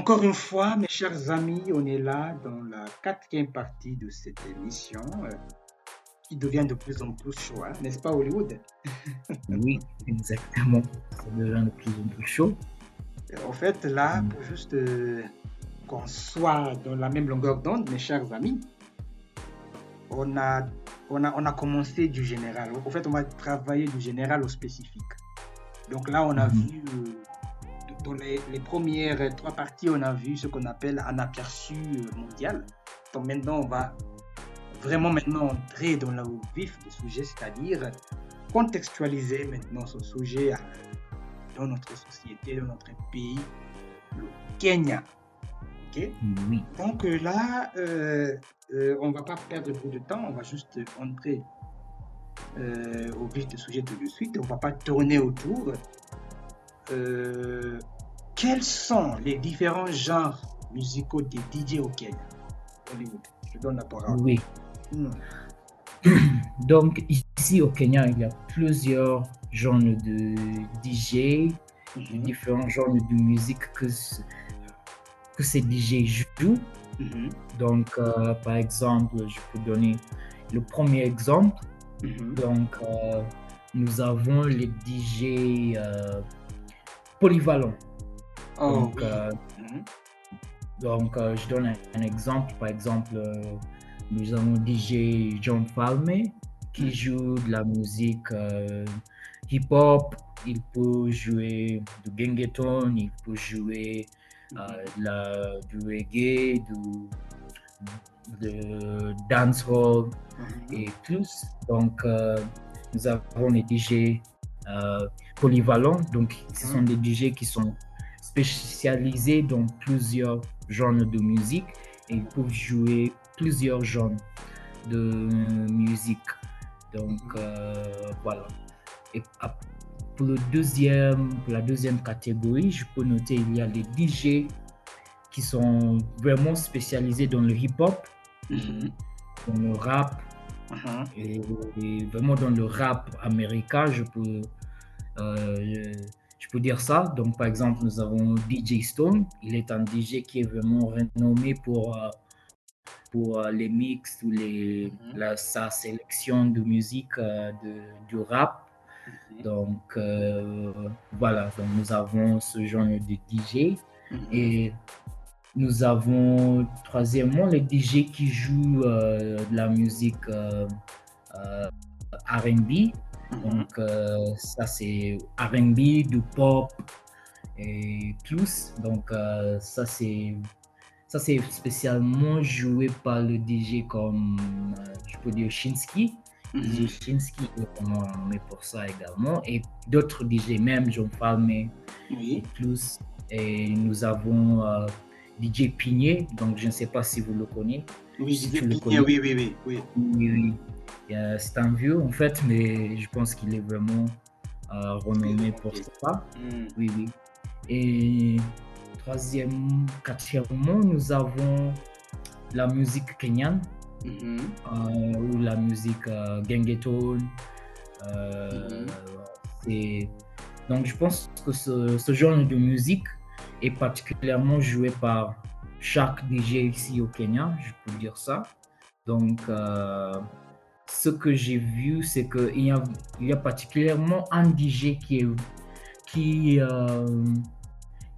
Encore une fois, mes chers amis, on est là dans la quatrième partie de cette émission euh, qui devient de plus en plus chaud, hein, n'est-ce pas Hollywood? Oui, exactement. Ça devient de plus en plus chaud. En fait, là, pour juste euh, qu'on soit dans la même longueur d'onde, mes chers amis, on a, on, a, on a commencé du général. En fait, on va travailler du général au spécifique. Donc là, on a Mhm. vu, euh, dans les, les premières trois parties, on a vu ce qu'on appelle un aperçu euh, mondial. Donc maintenant, on va vraiment maintenant entrer dans le vif du sujet, c'est-à-dire contextualiser maintenant ce sujet dans notre société, dans notre pays, le Kenya. Ok? Oui. donc euh, là, euh, euh, on va pas perdre beaucoup de temps, on va juste entrer euh, au vif du sujet tout de suite, on va pas tourner autour. Euh, quels sont les différents genres musicaux des DJ au Kenya? Hollywood, je donne la parole. Oui. Hmm. Donc, ici au Kenya, il y a plusieurs genres de DJ, Mhm. différents genres de musique que, que ces DJ jouent. Mhm. Donc, euh, par exemple, je peux donner le premier exemple. Mhm. Donc, euh, nous avons les DJ euh, polyvalents. Oh, Donc, oui. euh, Mhm. donc euh, je donne un, un exemple. Par exemple, euh, nous avons DJ John Falme qui Mm. joue de la musique hip-hop. Il peut jouer du gengeton, il peut jouer de la- du reggae, du de dancehall Mhm. et plus. Donc, nous avons les DJ polyvalents. Donc, ce sont des DJ qui sont spécialisés dans plusieurs genres de musique et ils peuvent jouer plusieurs genres de musique. Donc, euh, voilà. Et pour, le deuxième, pour la deuxième catégorie, je peux noter il y a les DJ qui sont vraiment spécialisés dans le hip-hop, Mhm. dans le rap, Mhm. et, et vraiment dans le rap américain, je peux, euh, je peux dire ça. Donc, par exemple, nous avons DJ Stone. Il est un DJ qui est vraiment renommé pour, euh, pour euh, les mix ou les, Mhm. la- sa sélection de musique euh, de, du rap. Donc, euh, voilà. Donc, nous avons ce genre de DJ. Mhm. Et nous avons, troisièmement, les DJ qui jouent euh, de la musique euh, euh, RB. Mhm. Donc, euh, ça, c'est RB, du pop et plus. Donc, euh, ça, c'est. Ça, c'est spécialement joué par le DJ comme, euh, je peux dire, Shinsky. Mhm. DJ Shinsky est vraiment nommé pour ça également. Et d'autres DJ, même John Palmer, Oui. plus. Et nous avons euh, DJ Pigné, donc je ne sais pas si vous le connaissez. Oui, Si DJ tu le Pigné, connais. oui, oui, oui, oui. Oui, c'est un vieux en fait, mais je pense qu'il est vraiment euh, renommé pour ça. Hmm. Oui, oui. Et troisième, quatrièmement, nous avons la musique kenyane Mhm. euh, ou la musique euh, gengeton. Euh, c'est- Donc je pense que ce, ce genre de musique est particulièrement joué par chaque DJ ici au Kenya, je peux dire ça. Donc euh, ce que j'ai vu, c'est qu'il y a, il y a particulièrement un DJ qui est qui, euh,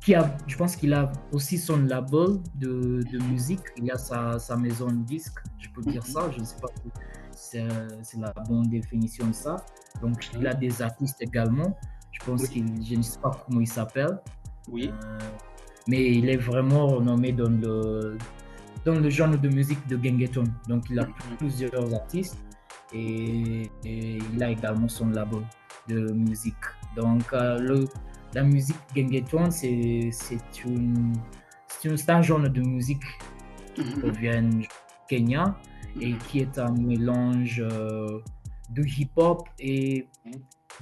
qui a, je pense qu'il a aussi son label de, de musique, il a sa, sa maison de disque, je peux dire ça, je ne sais pas si c'est c'est la bonne définition de ça. Donc il a des artistes également, je pense Oui. qu'il, je ne sais pas comment il s'appelle, Oui. euh, mais il est vraiment renommé dans le, dans le genre de musique de gengeton. Donc il a Mhm. plusieurs artistes et, et il a également son label de musique. Donc euh, le, la musique gengeton, c'est c'est une, une- un genre de musique qui Mhm. provient du Kenya et qui est un mélange euh, de hip-hop et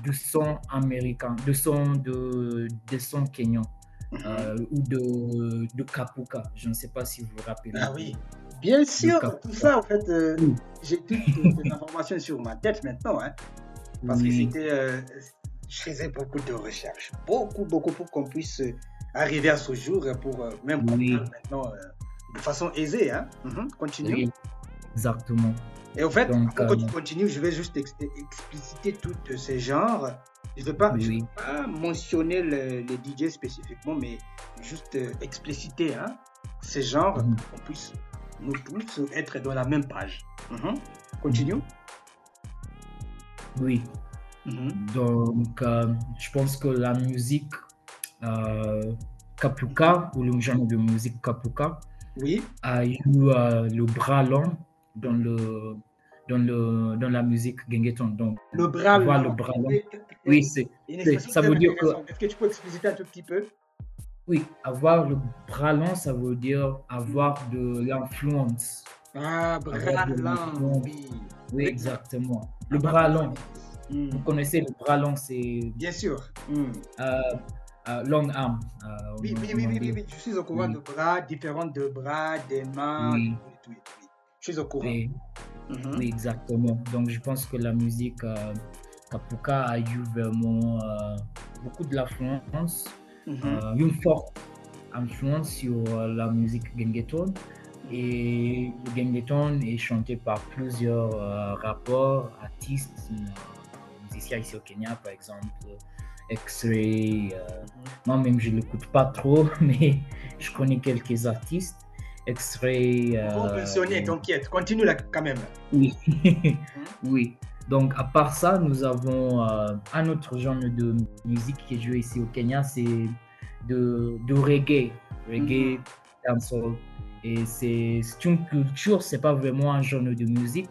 de son américain, de son de, de son kenyan Mhm. Euh, ou de, de Kapuka. Je ne sais pas si vous vous rappelez. Ah oui. Bien sûr, tout ça, en fait, euh, Oui. j'ai toutes les informations sur ma tête maintenant, hein, parce que c'était, euh, je faisais beaucoup de recherches, beaucoup, beaucoup pour qu'on puisse arriver à ce jour pour euh, même Oui. maintenant euh, de façon aisée. Hein? Mhm, Continue. Oui, exactement. Et au fait, Donc, avant que euh, tu continues, je vais juste ex- expliciter tous ces genres. Je ne vais pas, Oui. pas mentionner le- les DJ spécifiquement, mais juste euh, expliciter hein, ces genres pour qu'on puisse nous tous être dans la même page. Mhm. Continue. Oui. Mhm. Donc, euh, je pense que la musique euh, kapuka ou le genre de musique kapuka Oui. a eu euh, le bras long dans le dans le dans la musique gengeton. Donc, Le bras long. le bras. Oui, Oui, c'est ça veut dire que-. Est-ce que tu peux expliciter un tout petit peu? Oui, avoir le bras long, ça veut dire avoir de l'influence. Ah, bras long, oui. Oui, exactement. Le bras long. Hmm. Vous connaissez le bras long, c'est Bien sûr. Hmm. euh, euh, long arm. euh, Oui, en- oui, oui, oui, oui, oui, je suis au courant Oui. de bras, différents de bras, des mains, Oui. tout, oui. Je suis au courant. Et- Mhm. Oui, exactement. Donc, je pense que la musique euh, Kapuka a eu vraiment euh, beaucoup de l'influence, Mhm. euh, une forte influence sur euh, la musique gengeton. Et le gengeton est chanté par plusieurs rappeurs, artistes, musiciens ici au Kenya, par exemple, X-Ray. euh, Moi-même, je ne l'écoute pas trop, mais je connais quelques artistes. X-Ray. Bon, euh, mentionné, et- t'inquiète, continue là quand même. oui. oui. Donc, à part ça, nous avons euh, un autre genre de musique qui est joué ici au Kenya, c'est de, de reggae. Reggae, dancehall. Et c'est une culture, c'est pas vraiment un genre de musique,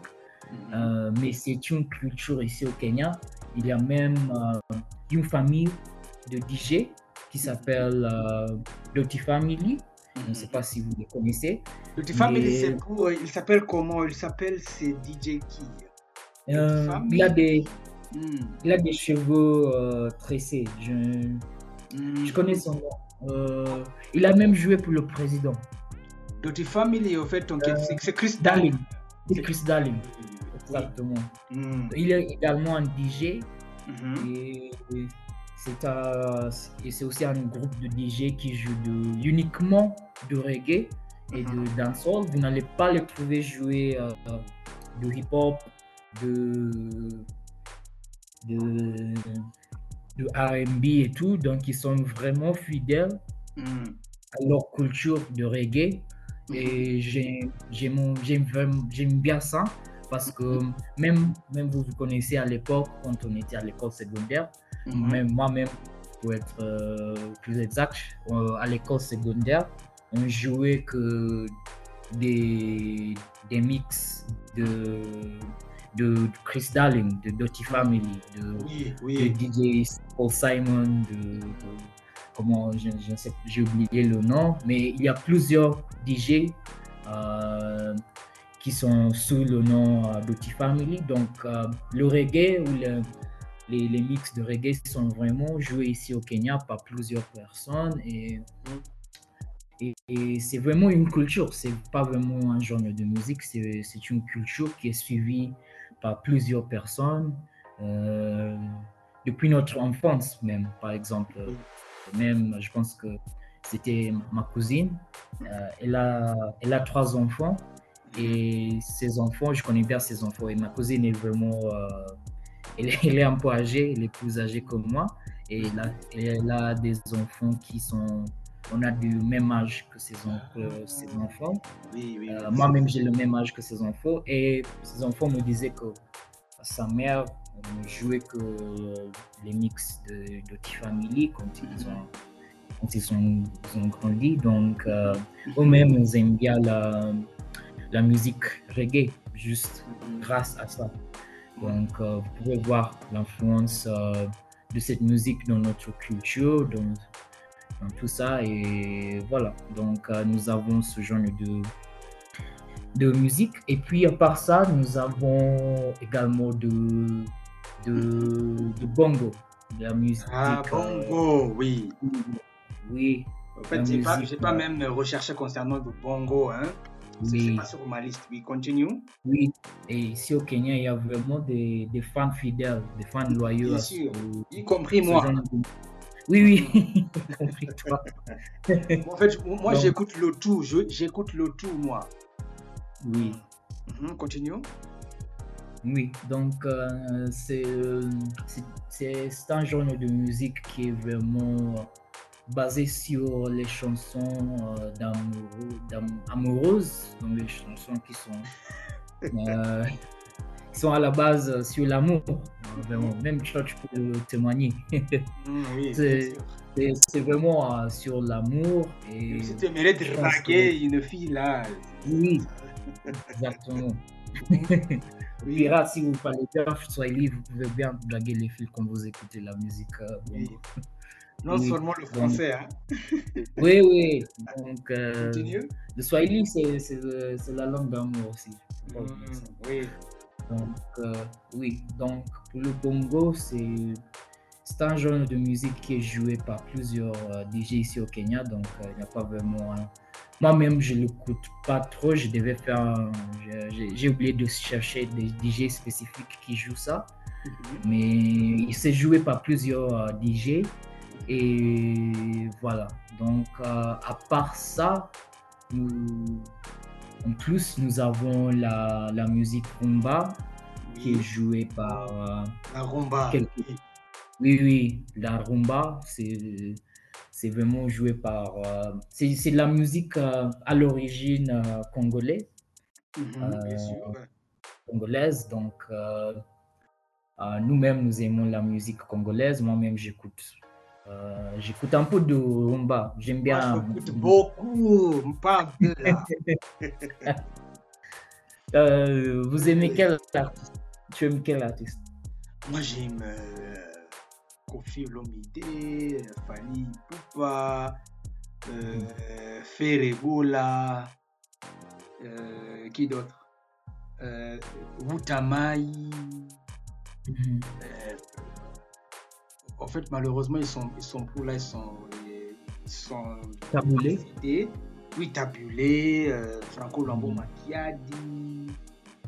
euh, mais c'est une culture ici au Kenya. Il y a même euh, une famille de DJ qui s'appelle euh, Dirty Family. Je ne sais pas si vous les connaissez. Petit Family, Mais- c'est pour, euh, il s'appelle comment? Il s'appelle, c'est DJ qui Euh, il, a des, Hmm. il a des cheveux euh, tressés. Je, Hmm. je connais son nom. Euh, il a même joué pour le président. Dirty Family, au fait, c'est- Chris Darling. C'est Chris Darling. Exactement. Hmm. Il est également un DJ et c'est et c'est aussi un groupe de DJ qui joue de, uniquement de reggae et Mhm. de dancehall. Vous n'allez pas les trouver jouer euh, de hip-hop, de, de, de R&B et tout. Donc, ils sont vraiment fidèles Hmm. à leur culture de reggae. Et j'ai- j'aime j'aime bien ça parce que même, même vous vous connaissez à l'époque, quand on était à l'école secondaire, Mhm. même moi-même, pour être euh, plus exact, euh, à l'école secondaire, on jouait que des, des mix de, de Chris Darling, de Dirty Family, de, Oui, de oui. DJ Paul Simon, de, de- comment je, je ne sais, j'ai oublié le nom, mais il y a plusieurs DJ euh, qui sont sous le nom Dirty Family. Donc euh, le reggae ou le- les, mix de reggae sont vraiment joués ici au Kenya par plusieurs personnes et et, c'est vraiment une culture, c'est pas vraiment un genre de musique, c'est c'est une culture qui est suivie par plusieurs personnes euh, depuis notre enfance même, par exemple. Même, je pense que c'était ma cousine, euh, elle, a, elle a trois enfants et ses enfants, je connais bien ses enfants et ma cousine est vraiment, euh, elle, est- est un peu âgée, elle est plus âgée que moi et elle a, elle a des enfants qui sont on a du même âge que ses, en- que ses enfants. Oui, oui. Euh, Moi-même, j'ai le même âge que ses enfants. Et ses enfants me disaient que sa mère ne jouait que les mix de, de T-Family quand ils ont, quand ils ont, ils ont grandi. Donc, euh, eux-mêmes, ils aiment bien la, la musique reggae, juste grâce à ça. Donc, vous pouvez voir l'influence euh, de cette musique dans notre culture, dans, dans tout ça. Et voilà. Donc, euh, nous avons ce genre de, de musique. Et puis, à part ça, nous avons également de, de, de bongo, de la musique. Ah, euh, bongo, oui. oui, En fait, j'ai pas, pas même recherché concernant le bongo, hein. Pas sur ma liste. Oui, continue. oui. Et ici au Kenya, il y a vraiment des, des fans fidèles, des fans loyaux. Bien sûr. ce- Y compris moi. de- Oui, oui, compris toi. en fait, moi j'écoute le tout, j'écoute le tout moi. Oui, Mhm, continue. oui. Donc, euh, euh, c'est un genre de musique qui est vraiment basé sur les chansons euh, d'amoureux, amoureuses, donc les chansons qui sont, euh, qui sont à la base euh, sur l'amour. Vraiment, même tu peux le témoigner. Mhm, oui, C'est- vraiment euh, sur l'amour et Si tu aimerais draguer une fille là. oui, exactement. Oui, Pira, si vous parlez bien Swahili, vous pouvez bien blaguer les filles quand vous écoutez la musique Oui. Non oui. seulement le français. Hein. Oui, oui. Donc, euh, le Swahili, c'est la langue d'amour aussi. Ça. oui. Donc, euh, oui. Donc, pour le bongo, c'est un genre de musique qui est joué par plusieurs euh, DJ ici au Kenya. Donc, il n'y a pas vraiment. Moi-même, je ne l'écoute pas trop. Je devais faire. j'ai- oublié de chercher des DJ spécifiques qui jouent ça. Mhm. Mais il s'est joué par plusieurs DJ. Et voilà. Donc, euh, à part ça, nous- en plus, nous avons la, la musique rumba qui est jouée par. euh, la rumba. Oui. oui, la rumba, c'est c'est vraiment joué par. euh, c'est de la musique euh, à l'origine euh, congolaise, Mhm, bien sûr. congolaise. Donc, nous-mêmes, nous aimons la musique congolaise. Moi-même, j'écoute. Euh, j'écoute un peu de rumba. J'aime Moi, bien. je écoute beaucoup. Là. Euh, vous aimez quel artiste? Tu aimes quel artiste? Moi, j'aime euh, Kofi Olomide, Fali Poupa, euh, Ferregola, euh, qui d'autre? Wutamai. Mhm. En fait, malheureusement, ils sont, ils sont plus là, ils sont, ils sont Taboulé décédés. Oui, Tabulé, euh, Franco Lambo Mhm. Makiadi.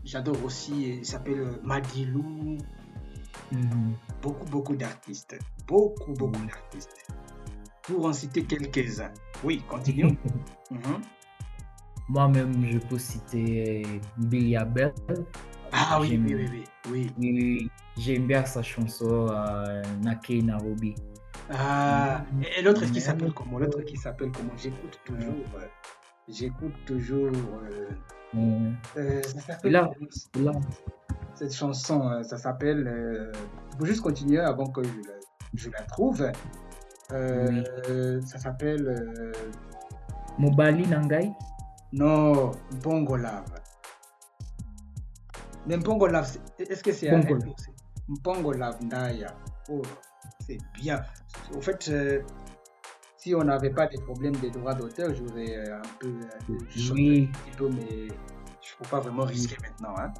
J'adore aussi, il s'appelle euh, Madilou. Mhm. beaucoup, beaucoup d'artistes. Beaucoup, beaucoup Mm. d'artistes. Pour en citer quelques-uns. Oui, continue. Mhm. Moi-même, je peux citer Billy Abel. Ah oui, oui, oui, oui. oui. J'aime bien sa chanson euh, Nake Nairobi. Ah, et et l'autre qui Mais- s'appelle comment? L'autre qui s'appelle comment? J'écoute toujours. euh, J'écoute toujours. euh, Euh, euh, ça s'appelle Là. là, cette chanson, ça s'appelle. Euh, il faut juste continuer avant que je la, je la trouve. Euh, Ça s'appelle. euh, Mobali Nangai? non, Bongo Love. Mais Bongo Love, c'est- est-ce que c'est un Bongo raccourci Bongo Love Ndaya. Oh, c'est bien. En fait, euh, si on n'avait pas de problème de droits d'auteur, j'aurais euh, un peu euh, Oui, un petit peu, mais je ne peux pas vraiment risquer maintenant. Hein.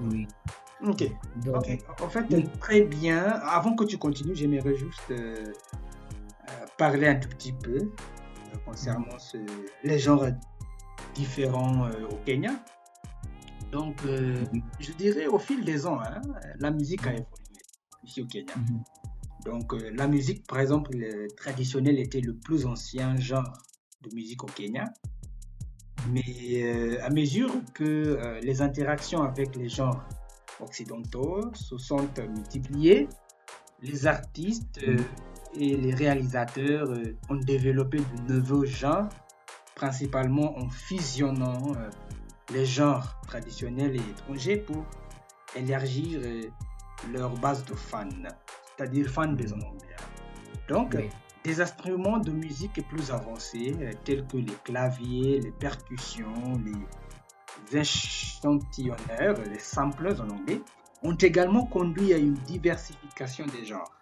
oui. Ok. Donc, en fait, Oui. très bien. Avant que tu continues, j'aimerais juste euh, parler un tout petit peu concernant ce- les genres différents au Kenya. Donc, euh, je dirais au fil des ans, hein, la musique a évolué ici au Kenya. mhm, Donc, euh, la musique, par exemple, le traditionnel était le plus ancien genre de musique au Kenya. Mais euh, à mesure que euh, les interactions avec les genres occidentaux se sont euh, multipliées, les artistes euh, et les réalisateurs euh, ont développé de nouveaux genres, principalement en fusionnant euh, les genres traditionnels et étrangers pour élargir euh, leur base de fans, c'est-à-dire fans des Anglais. Donc, oui. des instruments de musique plus avancés, euh, tels que les claviers, les percussions, les échantillonneurs, les samplers en anglais, ont également conduit à une diversification des genres.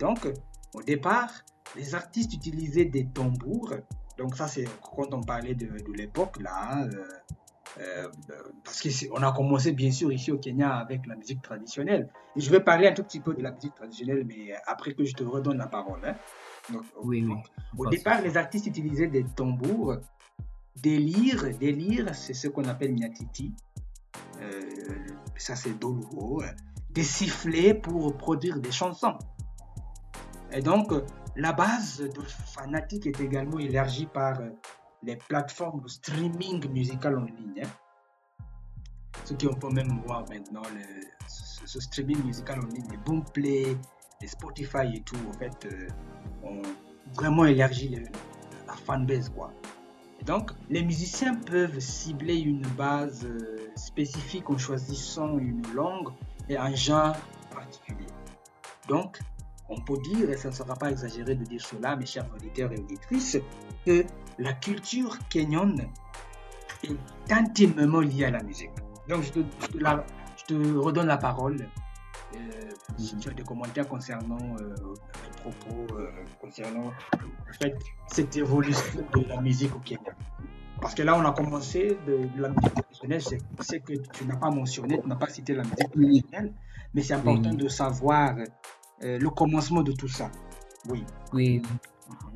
Donc, au départ, les artistes utilisaient des tambours. Donc ça, c'est quand on parlait de, de l'époque, là. euh, euh, parce qu'on a commencé, bien sûr, ici au Kenya avec la musique traditionnelle. Et je vais parler un tout petit peu de la musique traditionnelle, mais après que je te redonne la parole. hein. Donc, Oui, oui. au départ, les artistes utilisaient des tambours, des lyres. Des lyres, c'est ce qu'on appelle nyatiti. Euh, ça, c'est doluo. Des sifflets pour produire des chansons. Et donc, la base de Fanatic est également élargie par les plateformes de streaming musical en ligne. Hein. Ceux qui on peut même voir maintenant ce, streaming musical en ligne, les Boomplay, les Spotify et tout, en fait, ont vraiment élargi la fanbase, quoi. Donc, les musiciens peuvent cibler une base euh, spécifique en choisissant une langue et un genre particulier. Donc, on peut dire, et ça ne sera pas exagéré de dire cela, mes chers auditeurs et auditrices, que la culture kenyane est intimement liée à la musique. Donc, je te, redonne la parole. Euh, si tu as des commentaires concernant euh, propos euh, concernant cette évolution de la musique au Kenya. Parce que là, on a commencé de, la musique traditionnelle, c'est que tu n'as pas mentionné, tu n'as pas cité la musique traditionnelle, mais c'est important de savoir euh, le commencement de tout ça. Oui. Oui,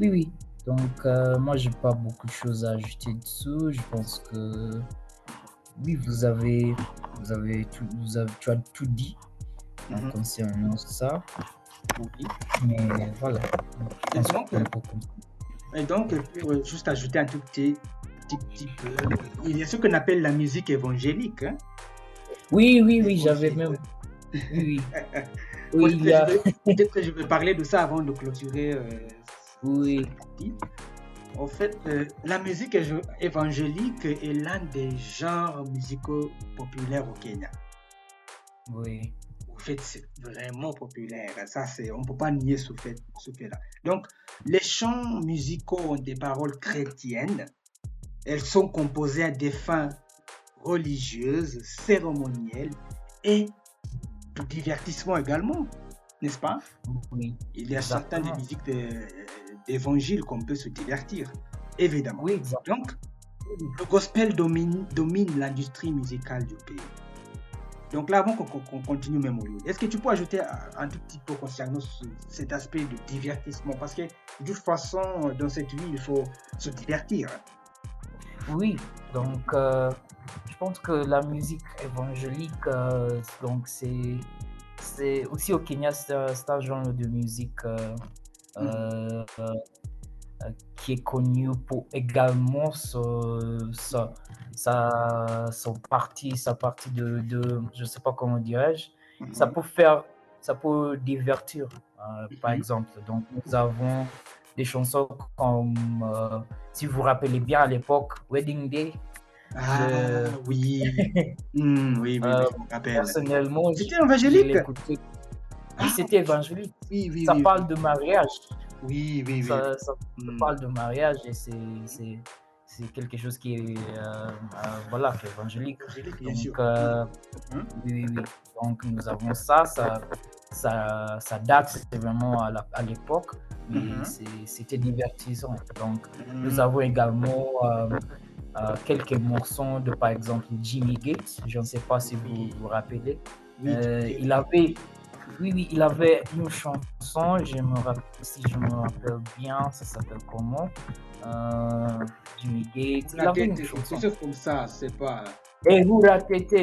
oui, oui. Donc, euh, moi, je n'ai pas beaucoup de choses à ajouter dessous. Je pense que, oui, vous avez, vous avez, tout, vous avez tu as tout dit mm concernant ça. Mais voilà. Et donc, pour juste ajouter un tout petit, petit, peu, il y a ce qu'on appelle la musique évangélique. Hein. Oui, oui, oui, j'avais même. Oui, oui. Peut-être que je vais parler de ça avant de clôturer. Euh, oui. En fait, euh, la musique évangélique est l'un des genres musicaux populaires au Kenya. Oui fait, c'est vraiment populaire. Ça, c'est, on ne peut pas nier ce fait, ce fait-là. Donc, les chants musicaux ont des paroles chrétiennes. Elles sont composées à des fins religieuses, cérémonielles et de divertissement également, n'est-ce pas? Oui. Il y a certaines musiques d'évangile qu'on peut se divertir, évidemment. Oui, Donc, le gospel domine, domine l'industrie musicale du pays. Donc là, avant qu'on continue même, est-ce que tu peux ajouter un tout petit peu concernant cet aspect de divertissement? Parce que de toute façon, dans cette vie, il faut se divertir. Oui, donc euh, je pense que la musique évangélique, euh, donc c'est aussi au Kenya, c'est un, genre de musique euh, mm. qui est connu pour également ça sa, son parti, sa partie de, de je sais pas comment dirais-je, ça mhm. peut faire, ça peut divertir, euh, par mhm. exemple. Donc, nous avons des chansons comme, euh, si vous vous rappelez bien à l'époque, Wedding Day. Ah oui. Hmm, oui, oui, euh, je me rappelle. Personnellement, c'était évangélique. Ah, c'était évangélique. Oui, oui, ça parle de mariage. Oui, oui, oui. Ça, ça hmm. parle de mariage et c'est c'est quelque chose qui est, euh, euh, voilà, évangélique. Donc, euh, hein? oui, oui, Donc, nous avons ça, ça, ça, ça date, vraiment à l'époque, mais mm-hmm. c'était divertissant. Donc, nous avons également quelques morceaux de, par exemple, Jimmy Gates. Je ne sais pas si vous vous rappelez. il avait oui, oui, il avait une chanson, je me rappelle, si je me rappelle bien, ça s'appelle comment? Euh, Jimmy Gates. La tête, quelque chose comme ça, c'est pas. Et vous la tête.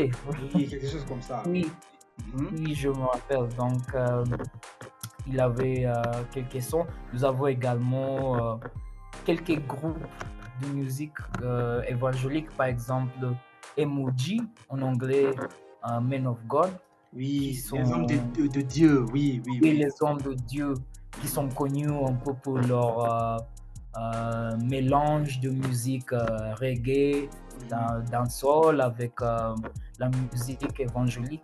Oui, quelque chose comme ça. Oui, mhm. oui je me rappelle. Donc, euh, il avait euh, quelques sons. Nous avons également quelques groupes de musique évangélique, par exemple Emoji en anglais, Men of God. Oui, sont, les hommes de, de, Dieu, oui, oui, oui. les hommes de Dieu qui sont connus un peu pour leur euh, mélange de musique euh, reggae, dans, dans sol avec euh, la musique évangélique.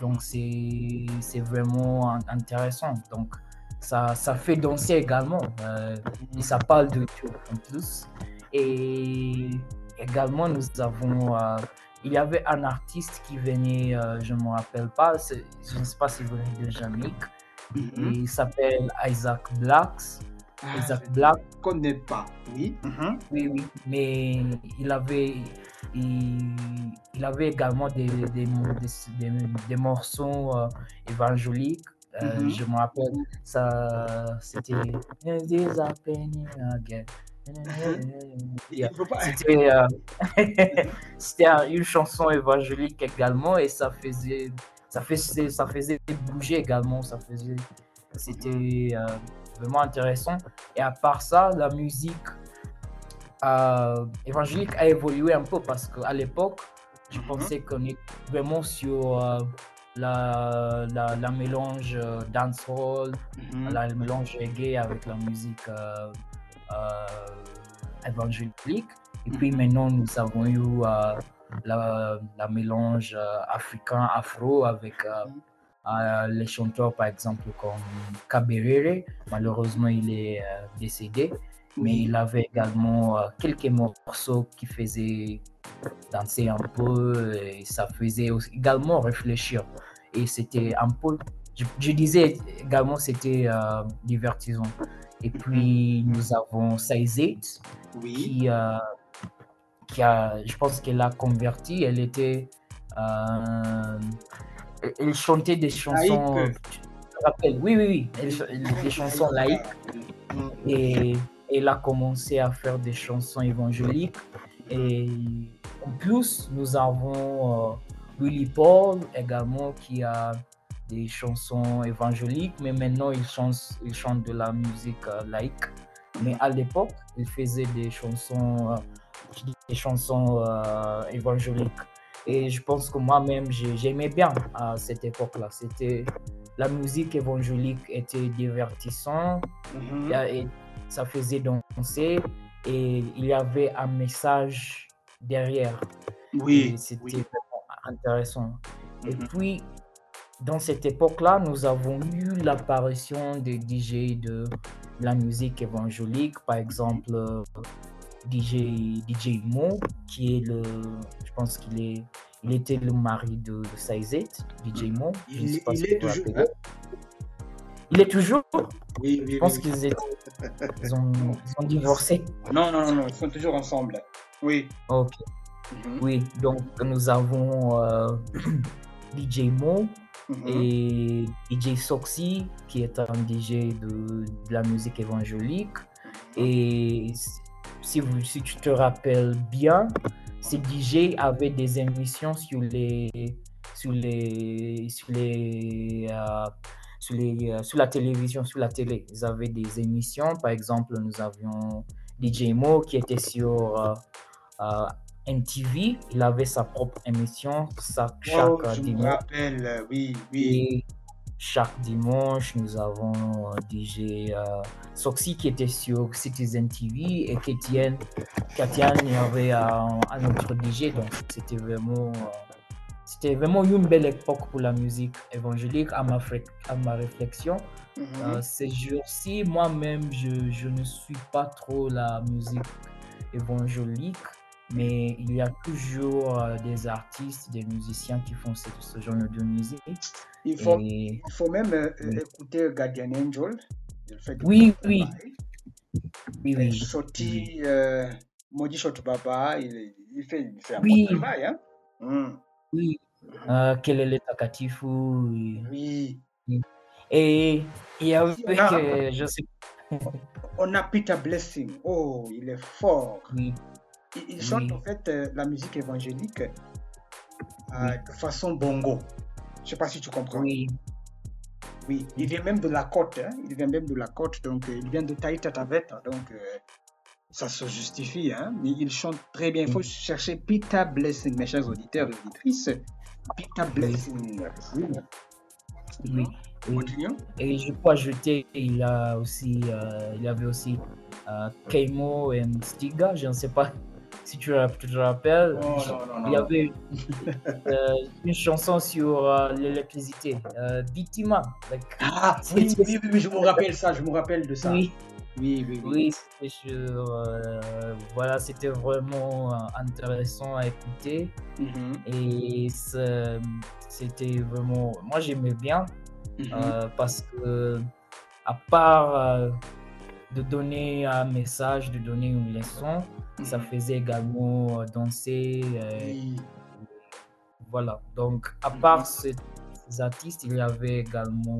Donc c'est vraiment intéressant. Donc ça, ça fait danser également. et ça parle de Dieu en plus. Et également nous avons il y avait un artiste qui venait, je ne me rappelle pas, je ne sais pas s'il venait de Jamaïque, mm-hmm. il s'appelle Isaac Blacks. Ah, Isaac Black. Je connais pas, oui. Mhm. Oui, oui. Mais il avait, il, il avait également des, des, des, des morceaux euh, évangéliques. Euh, mhm. Je me rappelle, ça, c'était. C'était euh, une chanson évangélique également et ça faisait ça faisait ça faisait bouger également ça faisait c'était vraiment intéressant. Et à part ça, la musique euh, évangélique a évolué un peu parce qu'à l'époque, je Mhm. pensais qu'on est vraiment sur euh, la, la, la mélange euh, dancehall, Mhm. la mélange reggae avec la musique euh, euh, évangélique. Et puis Mhm. maintenant, nous avons eu euh, la, la mélange euh, africain, afro avec euh, Mhm. euh, les chanteurs, par exemple, comme Kaberere. Malheureusement, il est euh, décédé. Mais il avait également euh, quelques morceaux qui faisaient danser un peu et ça faisait aussi- également réfléchir. Et c'était un peu, je, je disais également, c'était euh, divertissant. Et puis nous avons Saizet Oui. qui, euh, qui a, je pense qu'elle a converti, elle était, euh, elle- chantait des chansons, Laïque. tu te rappelles, oui, oui, oui, elle ch- elle- des chansons laïques Mhm. et elle a commencé à faire des chansons évangéliques. Et en plus, nous avons euh, Willy Paul également qui a des chansons évangéliques, mais maintenant il chante, il chante de la musique euh, laïque. Mais à l'époque, il faisait des chansons, euh, des chansons euh, évangéliques. Et je pense que moi-même, j'ai- j'aimais bien à cette époque-là. C'était la musique évangélique était divertissante Mhm. et ça faisait danser et il y avait un message derrière. Oui. C'était oui. intéressant. Et Mhm. puis, dans cette époque-là, nous avons eu l'apparition des DJ de la musique évangélique, par exemple euh, DJ, DJ Mo, qui est le, je pense qu'il est, il était le mari de, de Saizet, DJ Mo. Je ne Il, est toujours. Il est toujours, Oui, oui, je pense oui. qu'ils étaient, ils ont, ils ont divorcé. Non, non, non, non, ils sont toujours ensemble. Oui. Ok. Mhm. Oui, donc nous avons euh, DJ Mo Mhm. et DJ Soxy qui est un DJ de, de la musique évangélique. Et si, vous, si tu te rappelles bien, ces DJ avaient des émissions sur les sur les sur les euh, sur, les, euh, sur la télévision, sur la télé. Ils avaient des émissions. Par exemple, nous avions DJ Mo qui était sur euh, MTV. Il avait sa propre émission chaque Oh, euh, me dimanche. rappelle, euh, oui, oui. Et chaque dimanche, nous avons euh, DJ euh, Soxy qui était sur Citizen TV et il y avait un, un autre DJ. Donc, c'était vraiment, euh, c'était vraiment une belle époque pour la musique évangélique à ma, à ma réflexion. Mhm. Euh, ces jours-ci, moi-même, je, je ne suis pas trop la musique évangélique, mais il y a toujours euh, des artistes, des musiciens qui font ce, ce genre de musique. Il faut, Et- il faut même euh, Oui. écouter Guardian Angel. Oui, oui. oui, oui, Soti, euh, Shot Baba, il, il fait, il fait un Oui. bon travail. Hein? Mm. oui. Euh, Kelele Takatifu. oui. Oui. Et il y avait, On a- que, je sais On a Peter Blessing. Oh, il est fort. oui, Il, il chante Oui. en fait euh, la musique évangélique euh, de façon bongo. Je sais pas si tu comprends. oui, Oui, il vient même de la côte. hein. Il vient même de la côte, donc euh, il vient de Taïta Taveta. Donc ça se justifie. Hein. Mais il chante très bien. Il faut chercher Peter Blessing, mes chers auditeurs et auditrices. Peter Blessing. Oui. oui. Et- Continuons. Et je peux ajouter, il a aussi, il y avait aussi Keimo et Stiga, je ne sais pas si tu, te rappelles. Oh, non, non, non. Il y avait euh, une chanson sur euh, l'électricité, euh, Victima. like, Ah, oui, oui, oui, oui, je me rappelle ça. Je me rappelle de ça. oui, oui, oui. oui. oui, euh, voilà, c'était vraiment intéressant à écouter. Mhm, Et c'était vraiment, moi j'aimais bien mhm. Parce que à part de donner un message, de donner une leçon, ça Mhm. faisait également euh, danser. euh, voilà. Donc, à Mhm. part ces, artistes, il y avait également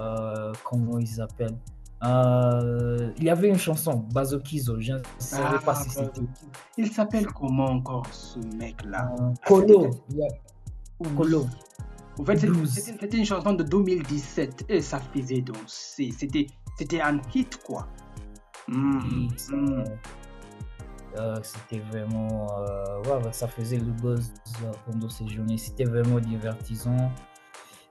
euh, comment ils s'appellent. Euh, il y avait une chanson, Bazokizo, je ne savais pas si Ah, c'était Il s'appelle comment encore ce mec-là? Euh, a- Kolo. En fait, c'était une chanson de 2017 et ça faisait danser. C'était c'était un hit, quoi. Hmm, hmm. Euh, c'était vraiment. Euh, ça faisait le buzz pendant ces journées. C'était vraiment divertissant.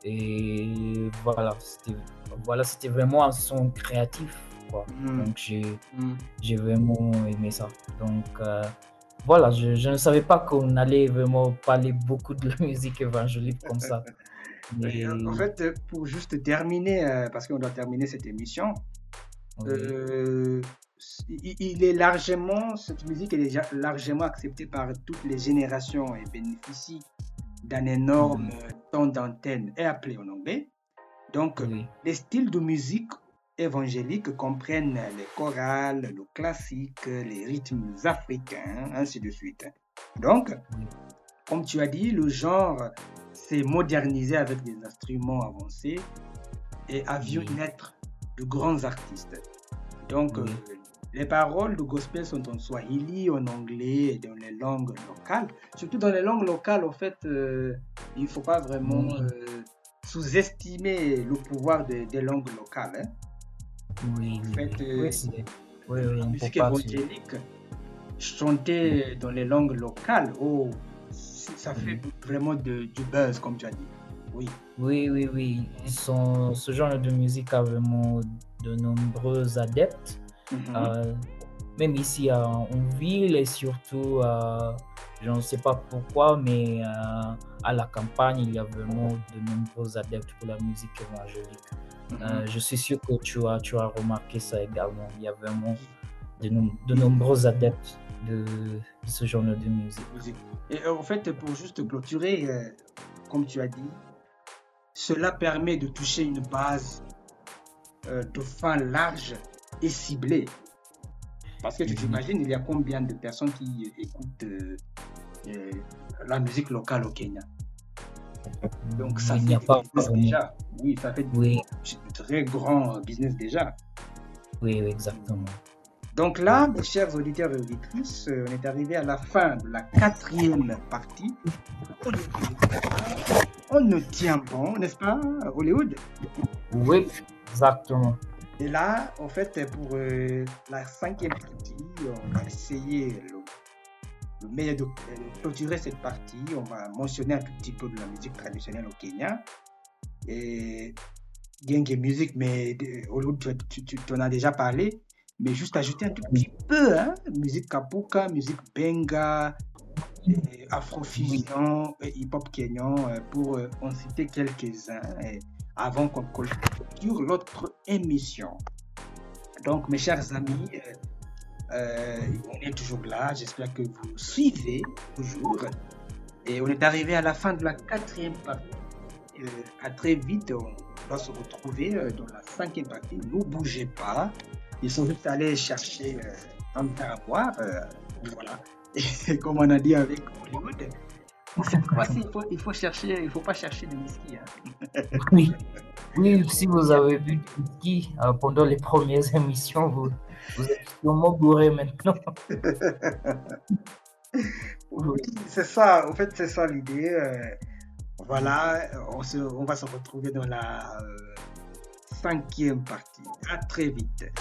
Et voilà, c'était voilà, vraiment un son créatif. Quoi. Hmm. Donc j'ai vraiment aimé ça. Donc voilà, je, je, ne savais pas qu'on allait vraiment parler beaucoup de la musique évangélique comme ça. En fait, pour juste terminer, euh, parce qu'on doit terminer cette émission, euh, il est largement, cette musique est déjà largement acceptée par toutes les générations et bénéficie d'un énorme temps d'antenne et appelé en anglais. Donc, les styles de musique évangéliques comprennent les chorales, le classique, les rythmes africains, ainsi de suite. Donc, comme tu as dit, le genre s'est modernisé avec des instruments avancés et a vu naître de grands artistes. Donc, euh, les paroles du gospel sont en swahili, en anglais et dans les langues locales. Surtout dans les langues locales, en fait, euh, il ne faut pas vraiment euh, sous-estimer le pouvoir des langues locales. Hein. Oui, en fait, la musique évangélique chantée dans les langues locales, oh, ça fait vraiment de, du buzz, comme tu as dit. Oui. Oui, oui, oui. ce genre de musique a vraiment de nombreux adeptes. Mhm. Euh, même ici en ville et surtout, euh, je ne sais pas pourquoi, mais euh, à la campagne, il y a vraiment de nombreux adeptes pour la musique évangélique. Mhm. je suis sûr que tu as, tu as remarqué ça également. Il y a vraiment de, de nombreux adeptes de, ce genre de musique. Et euh, en fait, pour juste clôturer, euh, comme tu as dit, cela permet de toucher une base euh, de fin large et ciblée. Parce que tu t'imagines, il y a combien de personnes qui écoutent la musique locale au Kenya? Donc ça il fait pas déjà. Oui, ça fait oui. très grand business déjà. Oui, exactement. Donc là, mes chers auditeurs et auditrices, euh, on est arrivé à la fin de la quatrième partie. On ne tient bon, n'est-ce pas, Hollywood? Oui, exactement. Et là, en fait, pour euh, la cinquième partie, on va essayer le, meilleur de, clôturer cette partie. On va mentionner un tout petit peu de la musique traditionnelle au Kenya. Et Genge Music, mais Hollywood, tu, tu, tu en as déjà parlé mais juste ajouter un tout petit peu, hein, musique kapuka, musique benga, afrofusion, hip-hop kenyan, euh, pour euh, en citer quelques-uns avant qu'on clôture l'autre émission. Donc, mes chers amis, euh, on est toujours là. J'espère que vous suivez toujours. Et on est arrivé à la fin de la quatrième partie. à très vite, on va se retrouver dans la cinquième partie. Ne bougez pas. Ils sont juste allés chercher euh, un verre à boire. Euh, voilà. Et comme on a dit avec Hollywood, cette fois-ci, il faut, il faut chercher, il faut pas chercher de whisky. Hein. Oui. oui, si vous avez vu du whisky euh, pendant les premières émissions, vous, vous êtes sûrement bourré maintenant. oui, c'est ça. En fait, c'est ça l'idée. voilà, on, se, on, va se retrouver dans la cinquième partie. À très vite.